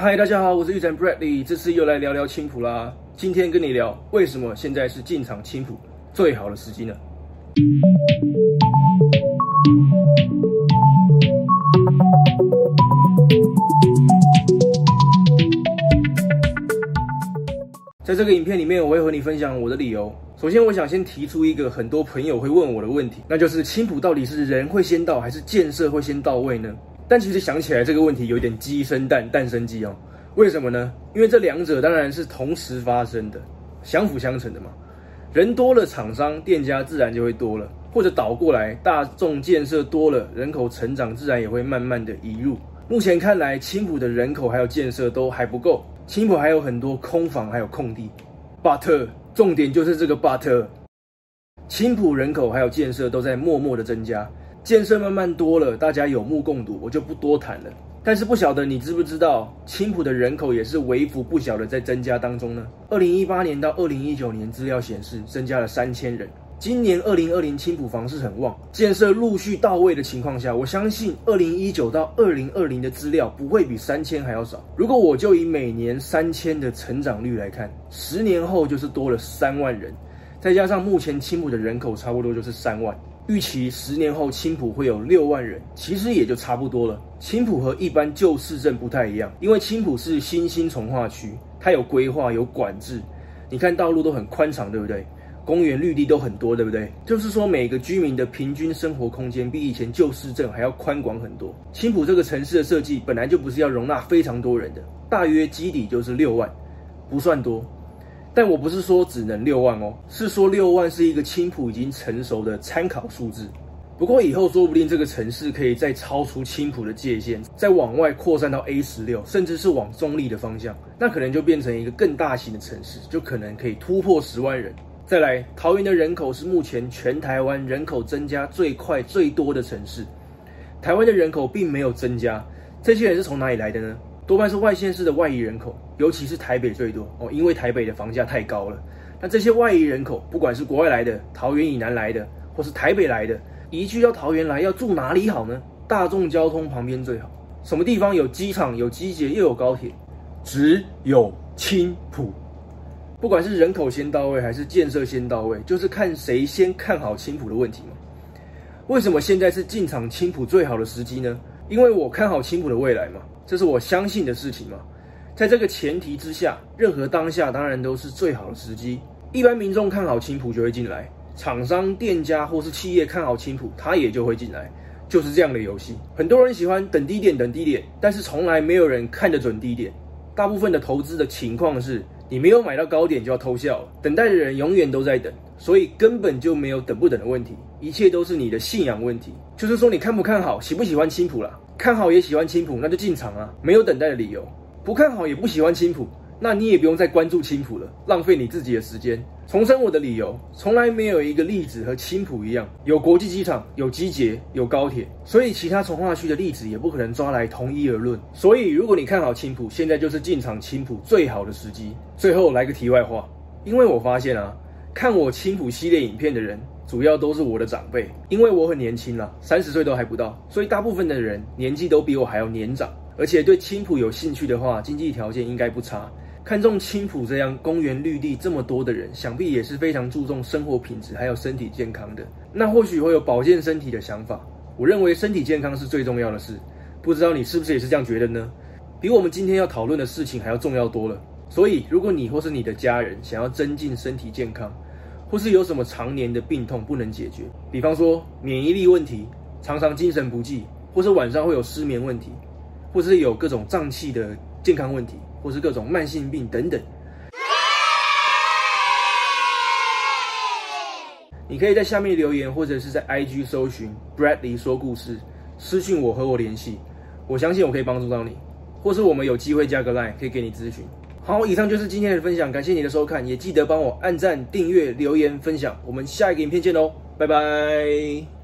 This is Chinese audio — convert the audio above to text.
嗨，大家好，我是玉展 Bradley，这次又来聊聊青浦啦。今天跟你聊，为什么现在是进场青浦最好的时机呢？在这个影片里面，我会和你分享我的理由。首先，我想先提出一个很多朋友会问我的问题，那就是青浦到底是人会先到，还是建设会先到位呢？但其实想起来，这个问题有点鸡生蛋，蛋生鸡哦。为什么呢？因为这两者当然是同时发生的，相辅相成的嘛。人多了，厂商、店家自然就会多了；或者倒过来，大众建设多了，人口成长自然也会慢慢的移入。目前看来，青浦的人口还有建设都还不够，青浦还有很多空房，还有空地。But 重点就是这个 But，青浦人口还有建设都在默默的增加。建设慢慢多了，大家有目共睹，我就不多谈了。但是不晓得你知不知道，青浦的人口也是微幅不小的在增加当中呢。二零一八年到二零一九年，资料显示增加了三千人。今年二零二零青浦房市很旺，建设陆续到位的情况下，我相信二零一九到二零二零的资料不会比三千还要少。如果我就以每年三千的成长率来看，十年后就是多了三万人，再加上目前青浦的人口差不多就是三万。预期十年后青浦会有六万人，其实也就差不多了。青浦和一般旧市镇不太一样，因为青浦是新兴从化区，它有规划、有管制。你看道路都很宽敞，对不对？公园绿地都很多，对不对？就是说每个居民的平均生活空间比以前旧市镇还要宽广很多。青浦这个城市的设计本来就不是要容纳非常多人的，大约基底就是六万，不算多。但我不是说只能六万哦，是说六万是一个青埔已经成熟的参考数字。不过以后说不定这个城市可以再超出青埔的界限，再往外扩散到 A 十六，甚至是往中立的方向，那可能就变成一个更大型的城市，就可能可以突破十万人。再来，桃园的人口是目前全台湾人口增加最快最多的城市，台湾的人口并没有增加，这些人是从哪里来的呢？多半是外县市的外移人口，尤其是台北最多哦，因为台北的房价太高了。那这些外移人口，不管是国外来的、桃园以南来的，或是台北来的，移居到桃园来，要住哪里好呢？大众交通旁边最好。什么地方有机场、有机捷又有高铁？只有青埔。不管是人口先到位，还是建设先到位，就是看谁先看好青埔的问题嘛。为什么现在是进场青埔最好的时机呢？因为我看好青浦的未来嘛。这是我相信的事情嘛，在这个前提之下，任何当下当然都是最好的时机。一般民众看好青浦就会进来，厂商、店家或是企业看好青浦，他也就会进来，就是这样的游戏。很多人喜欢等低点，等低点，但是从来没有人看得准低点。大部分的投资的情况是，你没有买到高点就要偷笑了，等待的人永远都在等，所以根本就没有等不等的问题，一切都是你的信仰问题。就是说，你看不看好，喜不喜欢青浦啦？看好也喜欢青浦，那就进场啊，没有等待的理由。不看好也不喜欢青浦，那你也不用再关注青浦了，浪费你自己的时间。重申我的理由，从来没有一个例子和青浦一样，有国际机场，有机捷，有高铁，所以其他从化区的例子也不可能抓来同一而论。所以，如果你看好青浦，现在就是进场青浦最好的时机。最后来个题外话，因为我发现啊，看我青浦系列影片的人。主要都是我的长辈，因为我很年轻啦，三十岁都还不到，所以大部分的人年纪都比我还要年长，而且对青浦有兴趣的话，经济条件应该不差。看中青浦这样公园绿地这么多的人，想必也是非常注重生活品质还有身体健康的。那或许会有保健身体的想法。我认为身体健康是最重要的事，不知道你是不是也是这样觉得呢？比我们今天要讨论的事情还要重要多了。所以，如果你或是你的家人想要增进身体健康，或是有什么常年的病痛不能解决，比方说免疫力问题，常常精神不济，或是晚上会有失眠问题，或是有各种脏器的健康问题，或是各种慢性病等等。你可以在下面留言，或者是在 IG 搜寻 Bradley 说故事，私讯我和我联系，我相信我可以帮助到你，或是我们有机会加个 line 可以给你咨询。好，以上就是今天的分享，感谢你的收看，也记得帮我按赞、订阅、留言、分享，我们下一个影片见喽，拜拜。